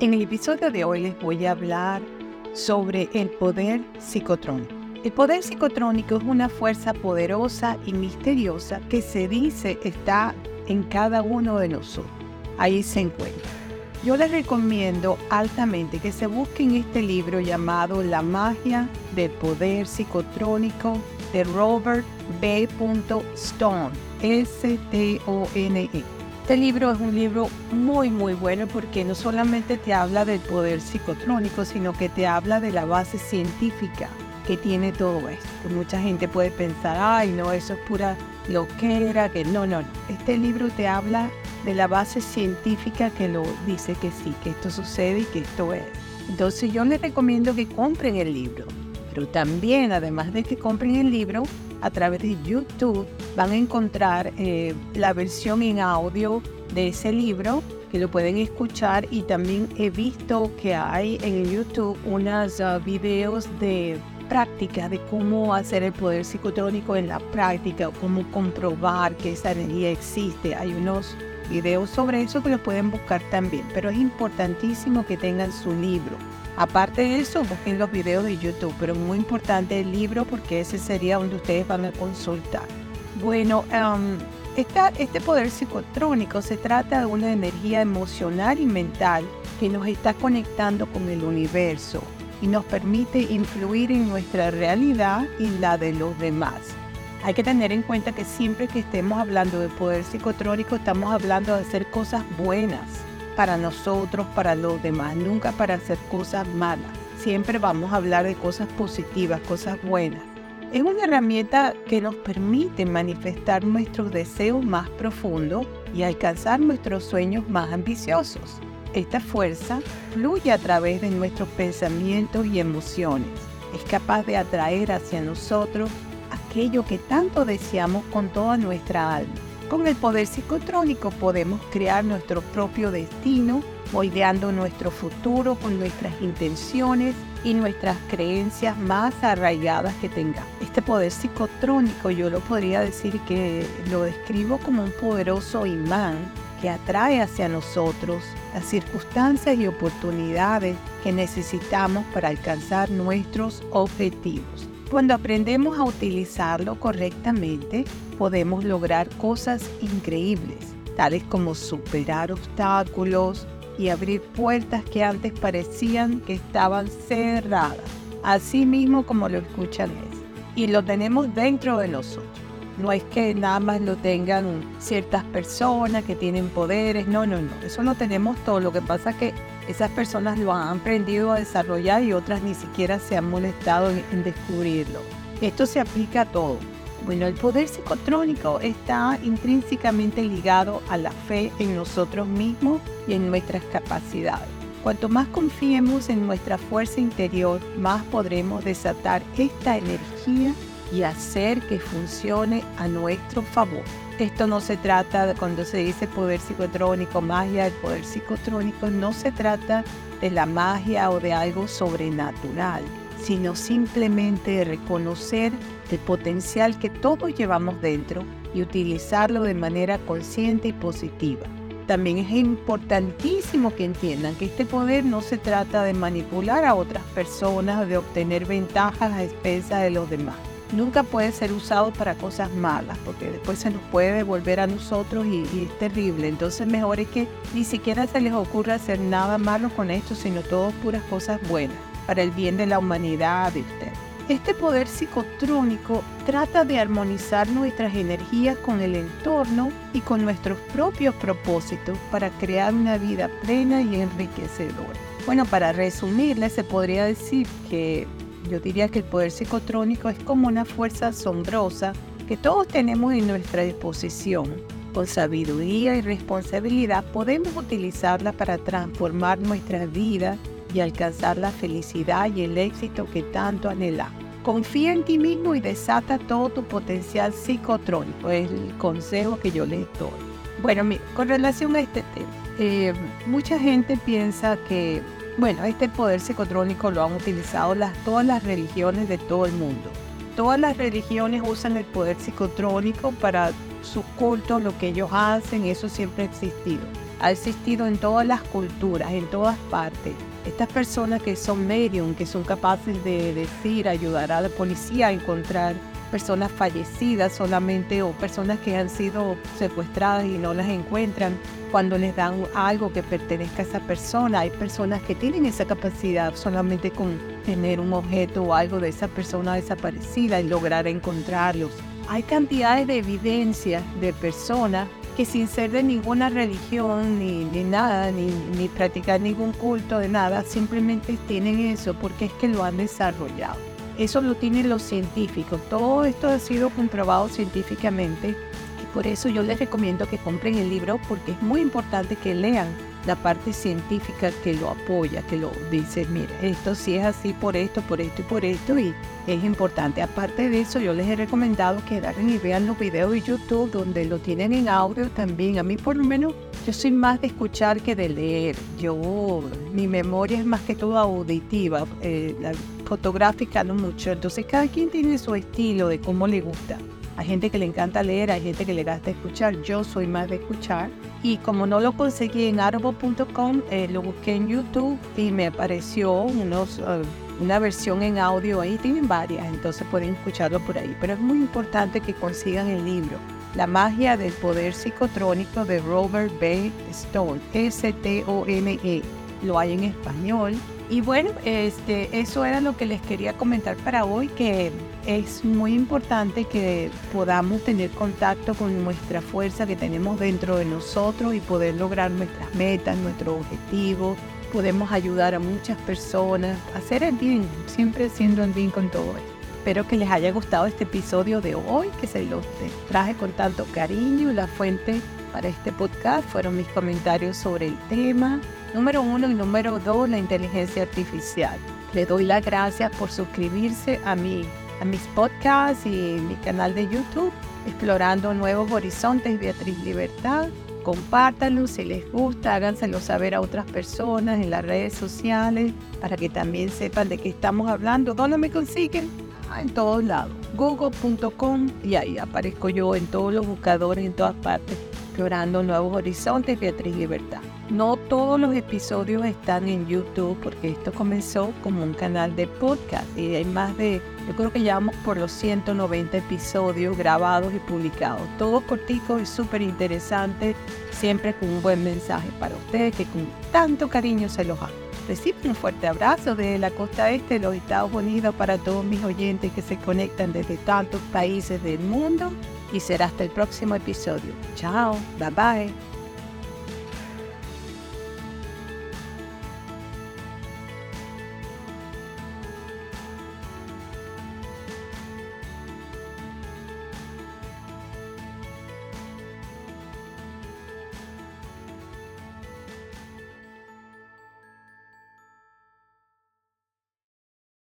En el episodio de hoy les voy a hablar sobre el poder psicotrónico. El poder psicotrónico es una fuerza poderosa y misteriosa que se dice está en cada uno de nosotros. Ahí se encuentra. Yo les recomiendo altamente que se busquen este libro llamado La magia del poder psicotrónico de Robert B. Stone, S-T-O-N-E. Este libro es un libro muy muy bueno porque no solamente te habla del poder psicotrónico, sino que te habla de la base científica que tiene todo esto. Mucha gente puede pensar, ay no, eso es pura loquera, que no, no, no. Este libro te habla de la base científica que lo dice que sí, que esto sucede y que esto es. Entonces yo les recomiendo que compren el libro, pero también además de que compren el libro, a través de YouTube van a encontrar eh, la versión en audio de ese libro que lo pueden escuchar y también he visto que hay en YouTube unos uh, videos de práctica de cómo hacer el poder psicotrónico en la práctica, cómo comprobar que esa energía existe. Hay unos videos sobre eso que lo pueden buscar también, pero es importantísimo que tengan su libro Aparte de eso, busquen los videos de YouTube, pero muy importante el libro porque ese sería donde ustedes van a consultar. Bueno, um, este poder psicotrónico se trata de una energía emocional y mental que nos está conectando con el universo y nos permite influir en nuestra realidad y la de los demás. Hay que tener en cuenta que siempre que estemos hablando de poder psicotrónico estamos hablando de hacer cosas buenas, para nosotros, para los demás, nunca para hacer cosas malas. Siempre vamos a hablar de cosas positivas, cosas buenas. Es una herramienta que nos permite manifestar nuestros deseos más profundos y alcanzar nuestros sueños más ambiciosos. Esta fuerza fluye a través de nuestros pensamientos y emociones. Es capaz de atraer hacia nosotros aquello que tanto deseamos con toda nuestra alma. Con el poder psicotrónico podemos crear nuestro propio destino, moldeando nuestro futuro con nuestras intenciones y nuestras creencias más arraigadas que tengamos. Este poder psicotrónico yo lo podría decir que lo describo como un poderoso imán que atrae hacia nosotros las circunstancias y oportunidades que necesitamos para alcanzar nuestros objetivos. Cuando aprendemos a utilizarlo correctamente, podemos lograr cosas increíbles, tales como superar obstáculos y abrir puertas que antes parecían que estaban cerradas, así mismo como lo escuchan es. Y lo tenemos dentro de nosotros. No es que nada más lo tengan ciertas personas que tienen poderes, no, no, no, eso lo tenemos todo. Lo que pasa es que esas personas lo han aprendido a desarrollar y otras ni siquiera se han molestado en, descubrirlo. Esto se aplica a todo. Bueno, el poder psicotrónico está intrínsecamente ligado a la fe en nosotros mismos y en nuestras capacidades. Cuanto más confiemos en nuestra fuerza interior, más podremos desatar esta energía y hacer que funcione a nuestro favor. Esto no se trata, cuando se dice poder psicotrónico, magia, el poder psicotrónico no se trata de la magia o de algo sobrenatural, sino simplemente reconocer el potencial que todos llevamos dentro y utilizarlo de manera consciente y positiva. También es importantísimo que entiendan que este poder no se trata de manipular a otras personas, de obtener ventajas a expensas de los demás nunca puede ser usado para cosas malas, porque después se nos puede devolver a nosotros y, es terrible. Entonces mejor es que ni siquiera se les ocurra hacer nada malo con esto, sino todo puras cosas buenas, para el bien de la humanidad de usted. Este poder psicotrónico trata de armonizar nuestras energías con el entorno y con nuestros propios propósitos para crear una vida plena y enriquecedora. Bueno, para resumirle, se podría decir que yo diría que el poder psicotrónico es como una fuerza asombrosa que todos tenemos en nuestra disposición. Con sabiduría y responsabilidad podemos utilizarla para transformar nuestra vida y alcanzar la felicidad y el éxito que tanto anhelamos. Confía en ti mismo y desata todo tu potencial psicotrónico, es el consejo que yo les doy. Bueno, con relación a este tema, eh, mucha gente piensa que bueno, este poder psicotrónico lo han utilizado todas las religiones de todo el mundo. Todas las religiones usan el poder psicotrónico para su culto, lo que ellos hacen, eso siempre ha existido. Ha existido en todas las culturas, en todas partes. Estas personas que son medium, que son capaces de decir, ayudar a la policía a encontrar personas fallecidas solamente o personas que han sido secuestradas y no las encuentran cuando les dan algo que pertenezca a esa persona. Hay personas que tienen esa capacidad solamente con tener un objeto o algo de esa persona desaparecida y lograr encontrarlos. Hay cantidades de evidencias de personas que sin ser de ninguna religión ni, nada, ni, ni practicar ningún culto de nada, simplemente tienen eso porque es que lo han desarrollado. Eso lo tienen los científicos. Todo esto ha sido comprobado científicamente y por eso yo les recomiendo que compren el libro porque es muy importante que lean la parte científica que lo apoya, que lo dice, mira, esto sí es así por esto, por esto y por esto, y es importante. Aparte de eso, yo les he recomendado que agarren y vean los videos de YouTube donde lo tienen en audio también. A mí por lo menos yo soy más de escuchar que de leer. Yo, mi memoria es más que todo auditiva, eh, la fotográfica no mucho. Entonces cada quien tiene su estilo de cómo le gusta. Hay gente que le encanta leer, hay gente que le gusta escuchar. Yo soy más de escuchar. Y como no lo conseguí en audible.com, eh, lo busqué en YouTube y me apareció eh, una versión en audio ahí. Tienen varias, entonces pueden escucharlo por ahí. Pero es muy importante que consigan el libro. La magia del poder psicotrónico de Robert B. Stone, S-T-O-N-E. Lo hay en español y bueno, este, eso era lo que les quería comentar para hoy, que es muy importante que podamos tener contacto con nuestra fuerza que tenemos dentro de nosotros y poder lograr nuestras metas, nuestros objetivos. Podemos ayudar a muchas personas hacer el bien, siempre siendo el bien con todo esto. Espero que les haya gustado este episodio de hoy, que se los traje con tanto cariño. La fuente para este podcast fueron mis comentarios sobre el tema. Número uno y número dos, la inteligencia artificial. Le doy las gracias por suscribirse a, mi, a mis podcasts y mi canal de YouTube, Explorando Nuevos Horizontes, Beatriz Libertad. Compártanlo si les gusta, háganselo saber a otras personas en las redes sociales para que también sepan de qué estamos hablando. ¿Dónde me consiguen? Ah, en todos lados. Google.com y ahí aparezco yo en todos los buscadores, en todas partes, explorando nuevos horizontes, Beatriz Libertad. No todos los episodios están en YouTube porque esto comenzó como un canal de podcast y hay más de, yo creo que llevamos por los 190 episodios grabados y publicados. Todos corticos y súper interesantes, siempre con un buen mensaje para ustedes que con tanto cariño se los hago. Reciben un fuerte abrazo desde la costa este de los Estados Unidos para todos mis oyentes que se conectan desde tantos países del mundo y será hasta el próximo episodio. Chao, bye bye.